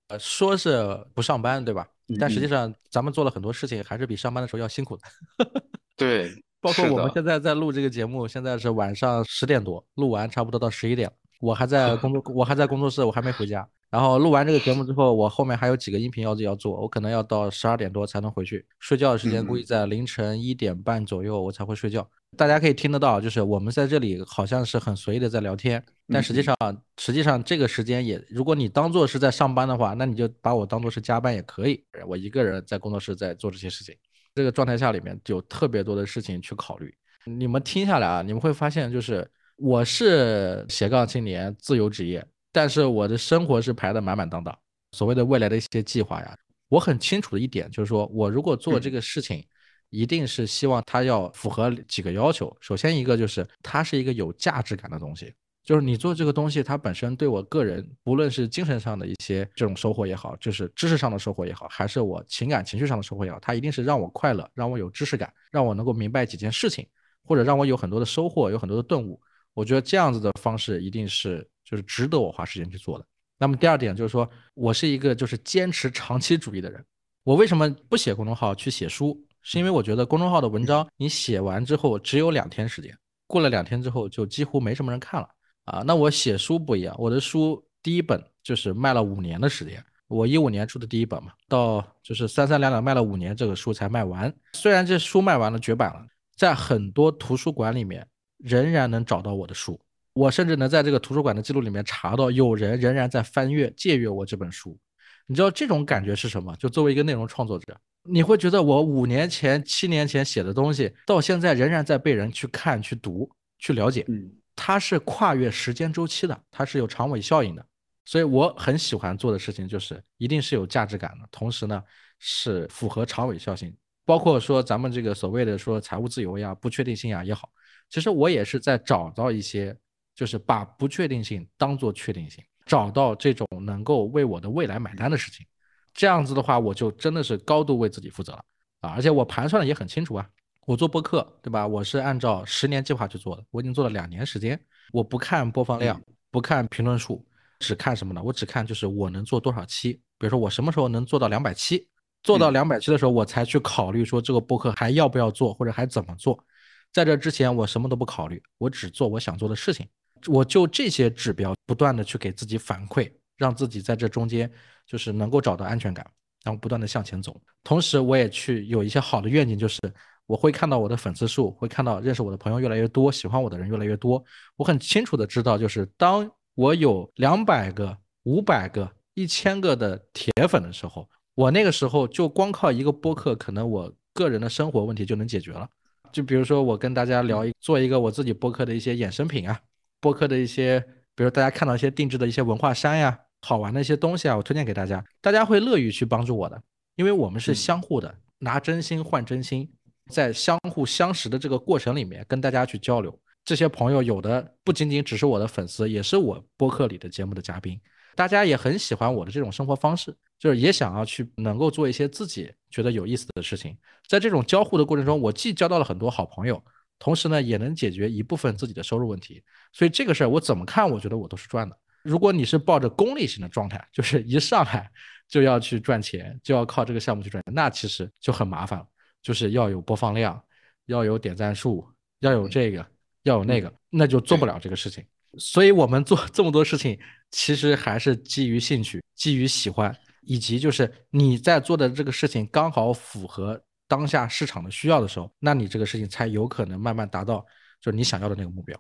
呃，说是不上班，对吧？但实际上咱们做了很多事情，还是比上班的时候要辛苦的。对，包括我们现在在录这个节目，现在是晚上十点多，录完差不多到十一点。我还在工作，我还在工作室，我还没回家。然后录完这个节目之后，我后面还有几个音频要要做，我可能要到十二点多才能回去。睡觉的时间估计在凌晨一点半左右，我才会睡觉。大家可以听得到，就是我们在这里好像是很随意的在聊天，但实际上，实际上这个时间也，如果你当做是在上班的话，那你就把我当做是加班也可以。我一个人在工作室在做这些事情，这个状态下里面有特别多的事情去考虑。你们听下来啊，你们会发现，就是我是斜杠青年，自由职业，但是我的生活是排的满满当当。所谓的未来的一些计划呀，我很清楚的一点就是说，我如果做这个事情。一定是希望它要符合几个要求。首先一个就是它是一个有价值感的东西，就是你做这个东西，它本身对我个人，不论是精神上的一些这种收获也好，就是知识上的收获也好，还是我情感情绪上的收获也好，它一定是让我快乐，让我有知识感，让我能够明白几件事情，或者让我有很多的收获，有很多的顿悟。我觉得这样子的方式一定是就是值得我花时间去做的。那么第二点就是说我是一个就是坚持长期主义的人。我为什么不写公众号去写书？是因为我觉得公众号的文章你写完之后只有两天时间，过了两天之后就几乎没什么人看了啊。那我写书不一样，我的书第一本就是卖了五年的时间，我一五年出的第一本嘛，到就是三三两两卖了五年，这个书才卖完。虽然这书卖完了绝版了，在很多图书馆里面仍然能找到我的书，我甚至能在这个图书馆的记录里面查到有人仍然在翻阅借阅我这本书。你知道这种感觉是什么？就作为一个内容创作者。你会觉得我五年前、七年前写的东西，到现在仍然在被人去看、去读、去了解。嗯，它是跨越时间周期的，它是有长尾效应的。所以我很喜欢做的事情就是，一定是有价值感的，同时呢是符合长尾效应。包括说咱们这个所谓的说财务自由呀、不确定性呀也好，其实我也是在找到一些，就是把不确定性当做确定性，找到这种能够为我的未来买单的事情。这样子的话，我就真的是高度为自己负责了啊！而且我盘算的也很清楚啊，我做播客，对吧？我是按照十年计划去做的，我已经做了两年时间。我不看播放量，不看评论数，只看什么呢？我只看就是我能做多少期。比如说我什么时候能做到两百期，做到两百期的时候，我才去考虑说这个播客还要不要做，或者还怎么做。在这之前，我什么都不考虑，我只做我想做的事情。我就这些指标不断的去给自己反馈。让自己在这中间就是能够找到安全感，然后不断的向前走。同时，我也去有一些好的愿景，就是我会看到我的粉丝数，会看到认识我的朋友越来越多，喜欢我的人越来越多。我很清楚的知道，就是当我有两百个、五百个、一千个的铁粉的时候，我那个时候就光靠一个播客，可能我个人的生活问题就能解决了。就比如说，我跟大家聊一做一个我自己播客的一些衍生品啊，播客的一些，比如大家看到一些定制的一些文化衫呀。好玩的一些东西啊，我推荐给大家，大家会乐于去帮助我的，因为我们是相互的，拿真心换真心，在相互相识的这个过程里面，跟大家去交流。这些朋友有的不仅仅只是我的粉丝，也是我播客里的节目的嘉宾，大家也很喜欢我的这种生活方式，就是也想要去能够做一些自己觉得有意思的事情。在这种交互的过程中，我既交到了很多好朋友，同时呢，也能解决一部分自己的收入问题。所以这个事儿我怎么看，我觉得我都是赚的。如果你是抱着功利性的状态，就是一上来就要去赚钱，就要靠这个项目去赚钱，那其实就很麻烦了。就是要有播放量，要有点赞数，要有这个，要有那个，那就做不了这个事情。所以，我们做这么多事情，其实还是基于兴趣，基于喜欢，以及就是你在做的这个事情刚好符合当下市场的需要的时候，那你这个事情才有可能慢慢达到就是你想要的那个目标。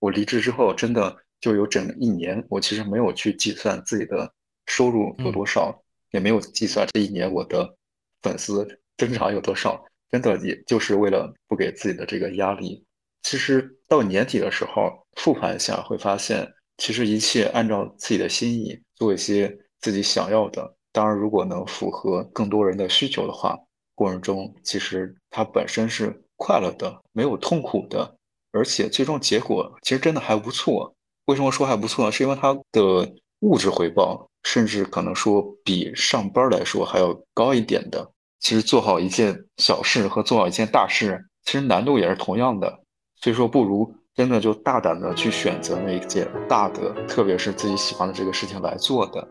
我离职之后，真的。就有整一年，我其实没有去计算自己的收入有多少，也没有计算这一年我的粉丝增长有多少，真的也就是为了不给自己的这个压力。其实到年底的时候复盘一下，会发现其实一切按照自己的心意做一些自己想要的。当然，如果能符合更多人的需求的话，过程中其实它本身是快乐的，没有痛苦的，而且最终结果其实真的还不错。为什么说还不错呢？是因为它的物质回报，甚至可能说比上班来说还要高一点的。其实做好一件小事和做好一件大事，其实难度也是同样的。所以说，不如真的就大胆的去选择那一件大的，特别是自己喜欢的这个事情来做的。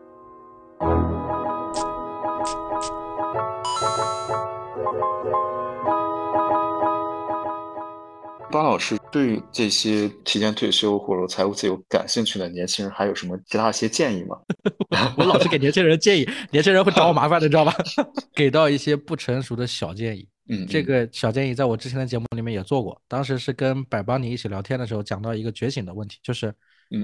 巴老师对这些提前退休或者财务自由感兴趣的年轻人，还有什么其他一些建议吗？我老是给年轻人建议，年轻人会找我麻烦的，你知道吧？给到一些不成熟的小建议，嗯，这个小建议在我之前的节目里面也做过，当时是跟百邦尼一起聊天的时候讲到一个觉醒的问题，就是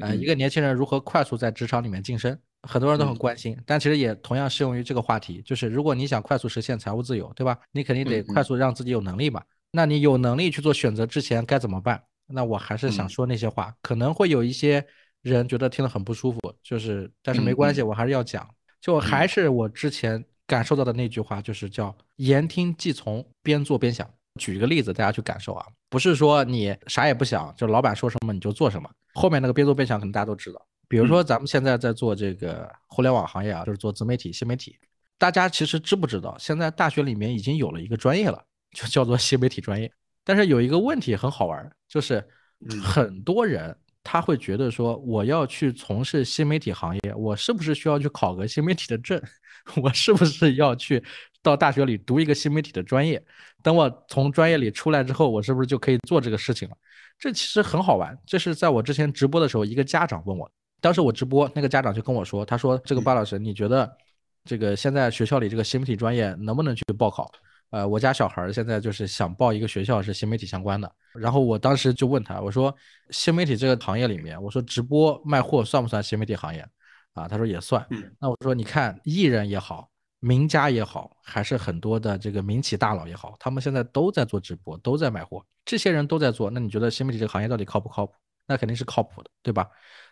呃一个年轻人如何快速在职场里面晋升，很多人都很关心，但其实也同样适用于这个话题，就是如果你想快速实现财务自由，对吧？你肯定得快速让自己有能力嘛。那你有能力去做选择之前该怎么办？那我还是想说那些话，可能会有一些人觉得听得很不舒服，就是但是没关系，我还是要讲，就还是我之前感受到的那句话，就是叫言听计从，边做边想。举一个例子，大家去感受啊，不是说你啥也不想，就老板说什么你就做什么。后面那个边做边想，可能大家都知道。比如说咱们现在在做这个互联网行业啊，就是做自媒体、新媒体，大家其实知不知道，现在大学里面已经有了一个专业了。就叫做新媒体专业，但是有一个问题很好玩，就是很多人他会觉得说，我要去从事新媒体行业，我是不是需要去考个新媒体的证？我是不是要去到大学里读一个新媒体的专业？等我从专业里出来之后，我是不是就可以做这个事情了？这其实很好玩。这是在我之前直播的时候，一个家长问我，当时我直播，那个家长就跟我说，他说：“这个巴老师，你觉得这个现在学校里这个新媒体专业能不能去报考？”呃，我家小孩现在就是想报一个学校是新媒体相关的，然后我当时就问他，我说新媒体这个行业里面，我说直播卖货算不算新媒体行业？啊，他说也算。那我说你看艺人也好，名家也好，还是很多的这个民企大佬也好，他们现在都在做直播，都在卖货，这些人都在做，那你觉得新媒体这个行业到底靠不靠谱？那肯定是靠谱的，对吧？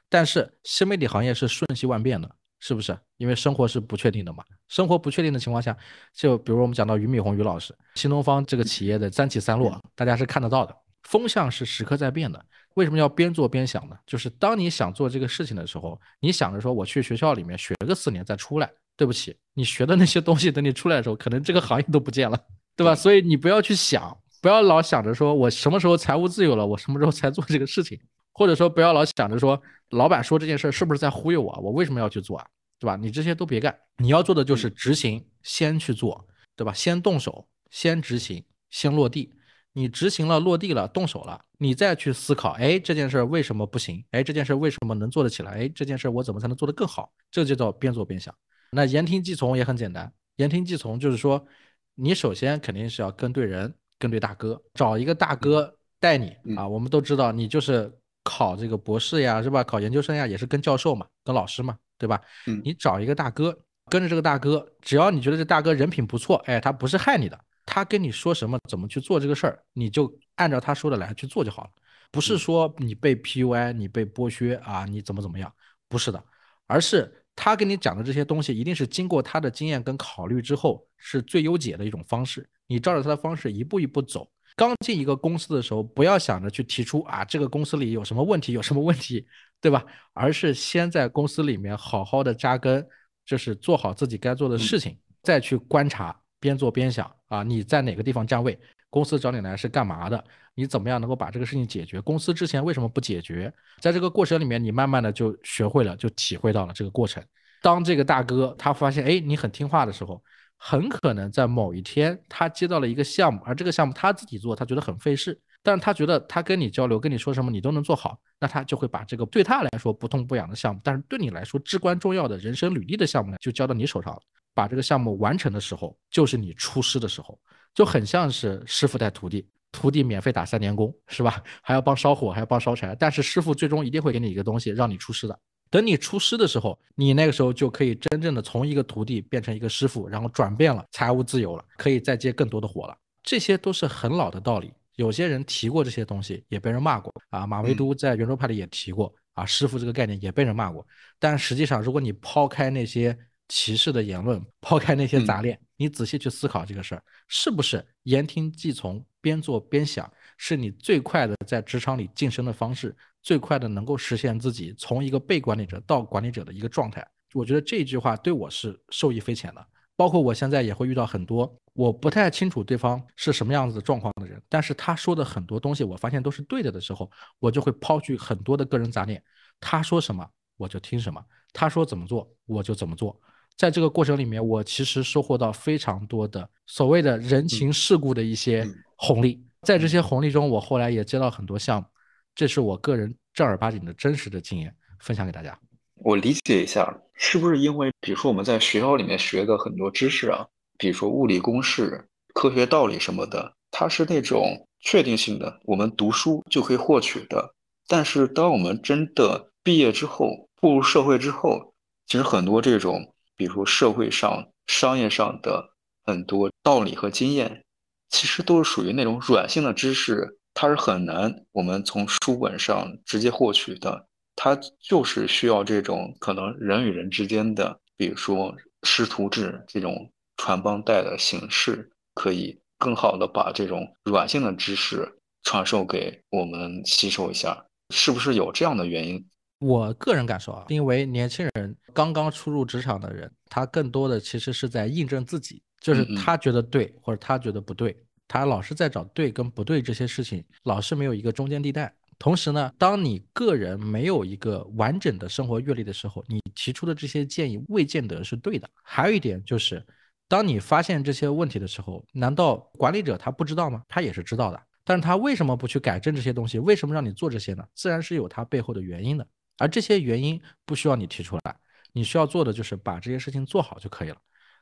但是新媒体行业是瞬息万变的。是不是？因为生活是不确定的嘛。生活不确定的情况下，就比如我们讲到俞敏洪俞老师，新东方这个企业的三起三落，大家是看得到的。风向是时刻在变的。为什么要边做边想呢？就是当你想做这个事情的时候，你想着说我去学校里面学个四年再出来，对不起，你学的那些东西，等你出来的时候，可能这个行业都不见了，对吧？所以你不要去想，不要老想着说我什么时候财务自由了，我什么时候才做这个事情。或者说不要老想着说老板说这件事是不是在忽悠我，我为什么要去做啊？对吧？你这些都别干，你要做的就是执行，先去做，对吧？先动手，先执行，先落地。你执行了，落地了，动手了，你再去思考，哎，这件事为什么不行？哎，这件事为什么能做得起来？哎，这件事我怎么才能做得更好？这就叫边做边想。那言听计从也很简单，言听计从就是说，你首先肯定是要跟对人，跟对大哥，找一个大哥带你啊。我们都知道，你就是考这个博士呀，是吧？考研究生呀，也是跟教授嘛，跟老师嘛。对吧？嗯，你找一个大哥，跟着这个大哥，只要你觉得这大哥人品不错，哎，他不是害你的，他跟你说什么，怎么去做这个事儿，你就按照他说的来去做就好了。不是说你被 PUI，你被剥削啊，你怎么怎么样？不是的，而是他跟你讲的这些东西，一定是经过他的经验跟考虑之后，是最优解的一种方式。你照着他的方式一步一步走。刚进一个公司的时候，不要想着去提出啊，这个公司里有什么问题，有什么问题。对吧？而是先在公司里面好好的扎根，就是做好自己该做的事情，再去观察，边做边想啊，你在哪个地方站位？公司找你来是干嘛的？你怎么样能够把这个事情解决？公司之前为什么不解决？在这个过程里面，你慢慢的就学会了，就体会到了这个过程。当这个大哥他发现，哎，你很听话的时候，很可能在某一天他接到了一个项目，而这个项目他自己做，他觉得很费事。但是他觉得他跟你交流，跟你说什么你都能做好，那他就会把这个对他来说不痛不痒的项目，但是对你来说至关重要的人生履历的项目呢，就交到你手上了。把这个项目完成的时候，就是你出师的时候，就很像是师傅带徒弟，徒弟免费打三年工，是吧？还要帮烧火，还要帮烧柴，但是师傅最终一定会给你一个东西让你出师的。等你出师的时候，你那个时候就可以真正的从一个徒弟变成一个师傅，然后转变了，财务自由了，可以再接更多的活了。这些都是很老的道理。有些人提过这些东西，也被人骂过啊。马未都在圆桌派里也提过啊，师傅这个概念也被人骂过。但实际上，如果你抛开那些歧视的言论，抛开那些杂念，你仔细去思考这个事儿，是不是言听计从，边做边想，是你最快的在职场里晋升的方式，最快的能够实现自己从一个被管理者到管理者的一个状态？我觉得这句话对我是受益匪浅的。包括我现在也会遇到很多我不太清楚对方是什么样子的状况的人，但是他说的很多东西我发现都是对的的时候，我就会抛去很多的个人杂念，他说什么我就听什么，他说怎么做我就怎么做。在这个过程里面，我其实收获到非常多的所谓的人情世故的一些红利，在这些红利中，我后来也接到很多项目，这是我个人正儿八经的真实的经验分享给大家。我理解一下，是不是因为，比如说我们在学校里面学的很多知识啊，比如说物理公式，科学道理什么的，它是那种确定性的，我们读书就可以获取的。但是当我们真的毕业之后，步入社会之后，其实很多这种，比如说社会上、商业上的很多道理和经验，其实都是属于那种软性的知识，它是很难我们从书本上直接获取的。它就是需要这种可能人与人之间的，比如说师徒制这种传帮带的形式，可以更好的把这种软性的知识传授给我们吸收一下，是不是有这样的原因？我个人感受啊，因为年轻人刚刚初入职场的人，他更多的其实是在印证自己，就是他觉得对或者他觉得不对，他老是在找对跟不对这些事情，老是没有一个中间地带。同时呢，当你个人没有一个完整的生活阅历的时候，你提出的这些建议未见得是对的。还有一点就是，当你发现这些问题的时候，难道管理者他不知道吗？他也是知道的，但是他为什么不去改正这些东西？为什么让你做这些呢？自然是有他背后的原因的。而这些原因不需要你提出来，你需要做的就是把这些事情做好就可以了。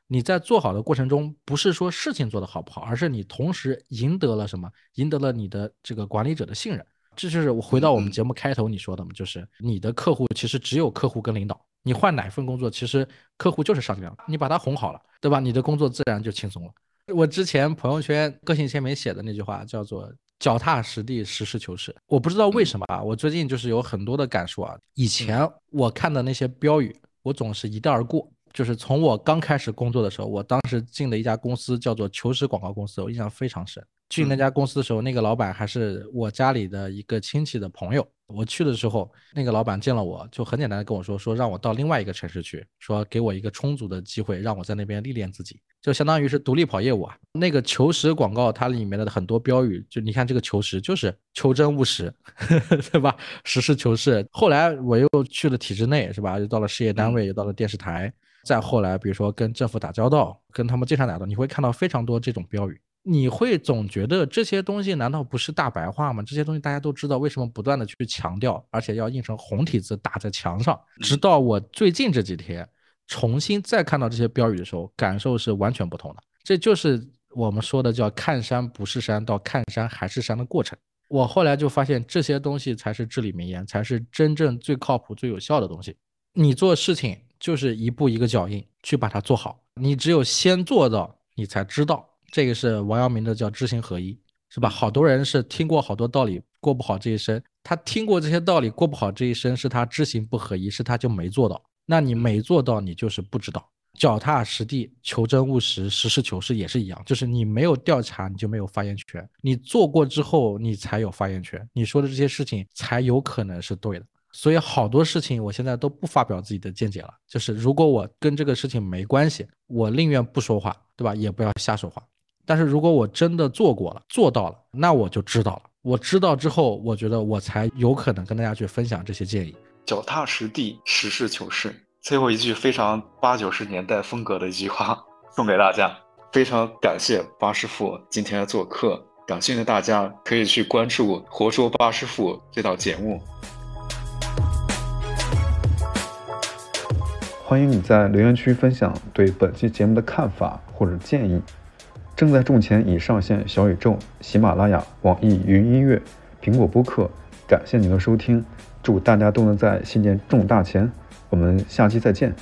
你在做好的过程中，不是说事情做得好不好，而是你同时赢得了什么？赢得了你的这个管理者的信任。这就是我回到我们节目开头你说的嘛，就是你的客户其实只有客户跟领导，你换哪份工作，其实客户就是上将，你把他哄好了，对吧？你的工作自然就轻松了。我之前朋友圈个性签名写的那句话叫做“脚踏实地，实事求是”。我不知道为什么啊，我最近就是有很多的感受啊。以前我看的那些标语，我总是一带而过。就是从我刚开始工作的时候，我当时进的一家公司叫做求实广告公司，我印象非常深。进那家公司的时候，那个老板还是我家里的一个亲戚的朋友。我去的时候，那个老板见了我就很简单的跟我说，说让我到另外一个城市去，说给我一个充足的机会，让我在那边历练自己，就相当于是独立跑业务啊。那个求实广告它里面的很多标语，就你看这个求实就是求真务实，对吧？实事求是。后来我又去了体制内，是吧？又到了事业单位，又到了电视台，再后来比如说跟政府打交道，跟他们经常打交道，你会看到非常多这种标语。你会总觉得这些东西难道不是大白话吗？这些东西大家都知道，为什么不断的去强调，而且要印成红体字打在墙上？直到我最近这几天重新再看到这些标语的时候，感受是完全不同的。这就是我们说的叫看山不是山到看山还是山的过程。我后来就发现这些东西才是至理名言，才是真正最靠谱、最有效的东西。你做事情就是一步一个脚印去把它做好，你只有先做到，你才知道。这个是王阳明的叫知行合一，是吧？好多人是听过好多道理，过不好这一生。他听过这些道理，过不好这一生，是他知行不合一，是他就没做到。那你没做到，你就是不知道。脚踏实地、求真务实、实事求是也是一样，就是你没有调查，你就没有发言权。你做过之后，你才有发言权。你说的这些事情才有可能是对的。所以好多事情，我现在都不发表自己的见解了。就是如果我跟这个事情没关系，我宁愿不说话，对吧？也不要瞎说话。但是如果我真的做过了，做到了，那我就知道了。我知道之后，我觉得我才有可能跟大家去分享这些建议。脚踏实地，实事求是。最后一句非常八九十年代风格的一句话，送给大家。非常感谢八师傅今天的做客，感兴趣大家可以去关注《活说八师傅》这档节目。欢迎你在留言区分享对本期节目的看法或者建议。正在种钱已上线小宇宙、喜马拉雅、网易云音乐、苹果播客，感谢您的收听，祝大家都能在新年中大钱，我们下期再见。